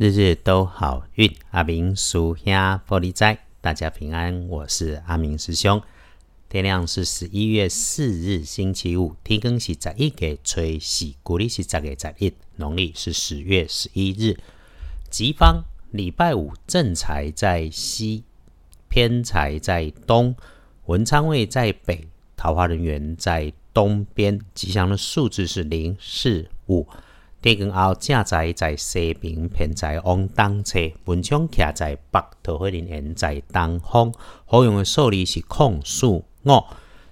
日日都好运，阿明属兄玻璃斋，大家平安。我是阿明师兄。天亮是十一月四日，星期五。天更是十一个吹喜，古历是十月十一，农历是十月十一日。吉方礼拜五正财在西，偏财在东，文昌位在北，桃花人员在东边。吉祥的数字是零四五。天光后，正在在西边，偏在往东侧；文昌徛在北，桃花人缘在东方。好用的数字是空数五。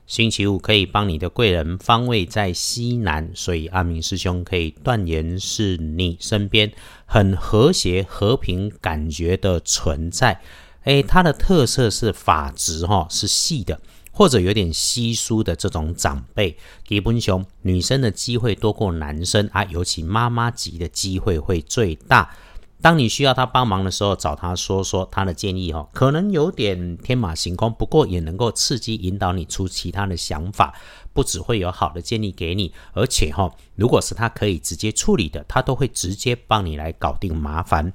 星期五可以帮你的贵人方位在西南，所以阿明师兄可以断言是你身边很和谐、和平感觉的存在。诶，它的特色是发质哈，是细的。或者有点稀疏的这种长辈，基本上女生的机会多过男生啊，尤其妈妈级的机会会最大。当你需要他帮忙的时候，找他说说他的建议哈，可能有点天马行空，不过也能够刺激引导你出其他的想法，不只会有好的建议给你，而且哈，如果是他可以直接处理的，他都会直接帮你来搞定麻烦。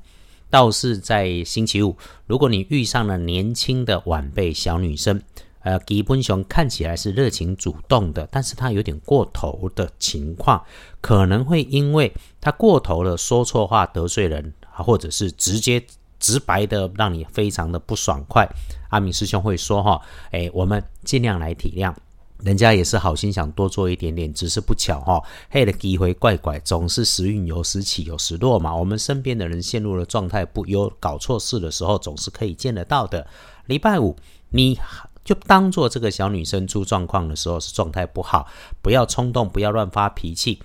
倒是在星期五，如果你遇上了年轻的晚辈小女生。呃，吉本雄看起来是热情主动的，但是他有点过头的情况，可能会因为他过头了说错话得罪人，或者是直接直白的让你非常的不爽快。阿明师兄会说哈，哎，我们尽量来体谅，人家也是好心想多做一点点，只是不巧哈，黑的机会怪怪，总是时运有时起有时落嘛。我们身边的人陷入了状态不优，搞错事的时候，总是可以见得到的。礼拜五你。就当做这个小女生出状况的时候是状态不好，不要冲动，不要乱发脾气。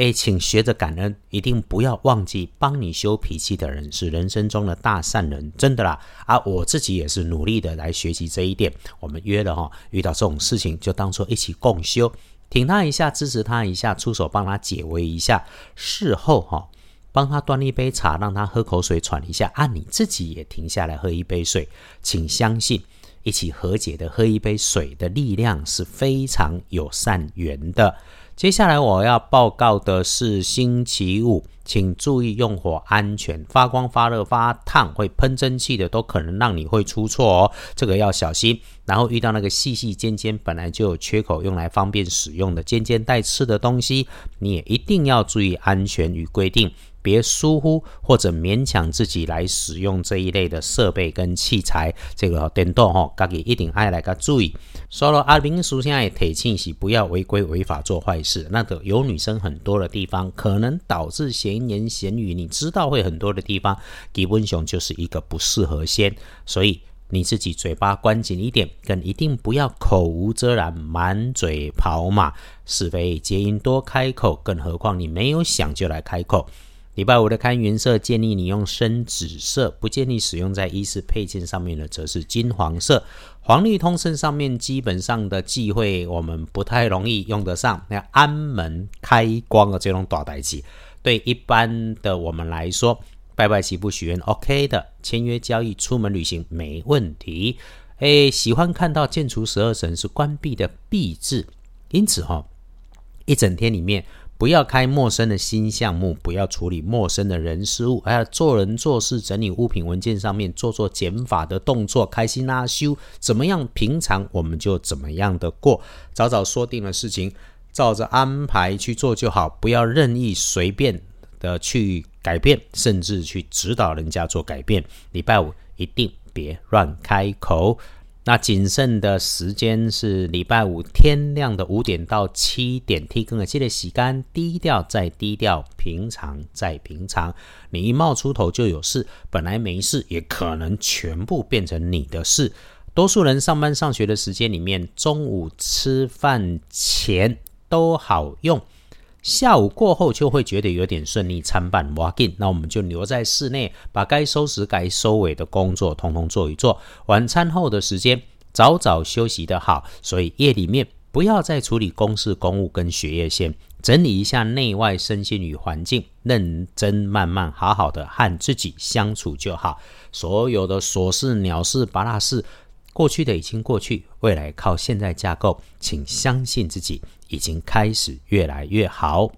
诶，请学着感恩，一定不要忘记帮你修脾气的人是人生中的大善人，真的啦。啊，我自己也是努力的来学习这一点。我们约了哈，遇到这种事情就当做一起共修，挺他一下，支持他一下，出手帮他解围一下。事后哈，帮他端一杯茶，让他喝口水喘一下。啊，你自己也停下来喝一杯水，请相信。一起和解的喝一杯水的力量是非常有善缘的。接下来我要报告的是星期五，请注意用火安全，发光、发热、发烫、会喷蒸汽的都可能让你会出错哦，这个要小心。然后遇到那个细细尖尖本来就有缺口，用来方便使用的尖尖带刺的东西，你也一定要注意安全与规定。别疏忽或者勉强自己来使用这一类的设备跟器材，这个电动哈，家己一定爱来个注意。说了阿明叔现在提醒是不要违规违法做坏事，那个有女生很多的地方，可能导致闲言闲语，你知道会很多的地方，基本上就是一个不适合先，所以你自己嘴巴关紧一点，更一定不要口无遮拦，满嘴跑马，是非皆因多开口，更何况你没有想就来开口。礼拜五的开云色，建议你用深紫色，不建议使用在衣饰配件上面的，则是金黄色。黄绿通胜上面基本上的忌讳，我们不太容易用得上。那安门开光的这种大代机，对一般的我们来说，拜拜祈福许愿 OK 的，签约交易、出门旅行没问题。诶，喜欢看到建除十二神是关闭的闭字，因此哈，一整天里面。不要开陌生的新项目，不要处理陌生的人事物，还要做人做事、整理物品文件上面做做减法的动作，开心拉修，怎么样？平常我们就怎么样的过，早早说定了事情，照着安排去做就好，不要任意随便的去改变，甚至去指导人家做改变。礼拜五一定别乱开口。那谨慎的时间是礼拜五天亮的五点到七点，提供的记得洗干，低调再低调，平常再平常。你一冒出头就有事，本来没事也可能全部变成你的事。多数人上班上学的时间里面，中午吃饭前都好用。下午过后就会觉得有点顺利参半，walk in，那我们就留在室内，把该收拾、该收尾的工作通通做一做。晚餐后的时间，早早休息的好，所以夜里面不要再处理公事、公务跟学业线，整理一下内外身心与环境，认真慢慢好好的和自己相处就好。所有的琐事、鸟事、八大事。过去的已经过去，未来靠现在架构，请相信自己已经开始越来越好。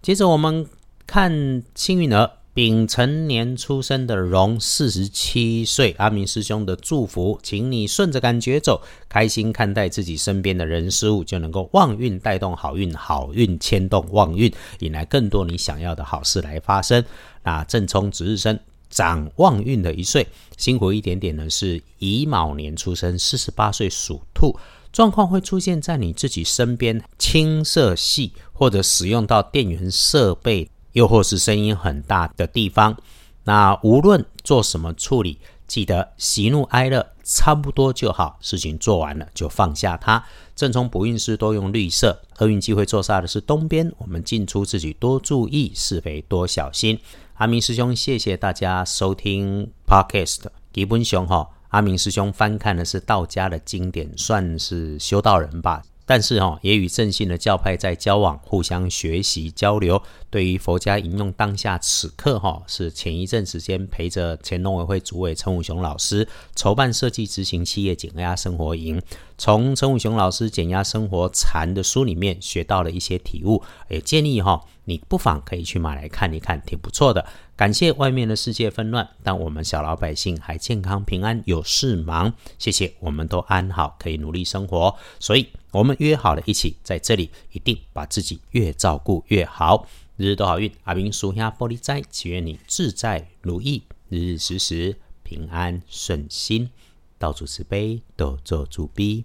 接着我们看幸运儿，丙辰年出生的龙，四十七岁。阿明师兄的祝福，请你顺着感觉走，开心看待自己身边的人事物，就能够旺运带动好运，好运牵动旺运，引来更多你想要的好事来发生。那正冲值日生，长旺运的一岁，辛苦一点点呢，是乙卯年出生，四十八岁属兔。状况会出现在你自己身边，青色系或者使用到电源设备。又或是声音很大的地方，那无论做什么处理，记得喜怒哀乐差不多就好，事情做完了就放下它。正冲不运势多用绿色，厄运机会坐煞的是东边，我们进出自己多注意，是非多小心。阿明师兄，谢谢大家收听 Podcast。基本上哈，阿明师兄翻看的是道家的经典，算是修道人吧。但是哈，也与正信的教派在交往，互相学习交流。对于佛家引用当下此刻哈，是前一阵时间陪着前农委会主委陈武雄老师筹办设计执行企业减压生活营，从陈武雄老师减压生活禅的书里面学到了一些体悟，也建议哈。你不妨可以去买来看一看，挺不错的。感谢外面的世界纷乱，但我们小老百姓还健康平安，有事忙。谢谢，我们都安好，可以努力生活。所以，我们约好了一起在这里，一定把自己越照顾越好。日日都好运，阿明属下玻璃斋，祈愿你自在如意，日日时时平安顺心，到处慈悲，多做主逼。